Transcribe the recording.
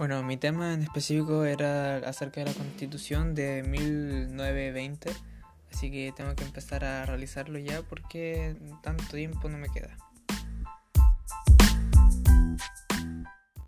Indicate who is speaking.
Speaker 1: Bueno, mi tema en específico era acerca de la constitución de 1920, así que tengo que empezar a realizarlo ya porque tanto tiempo no me queda.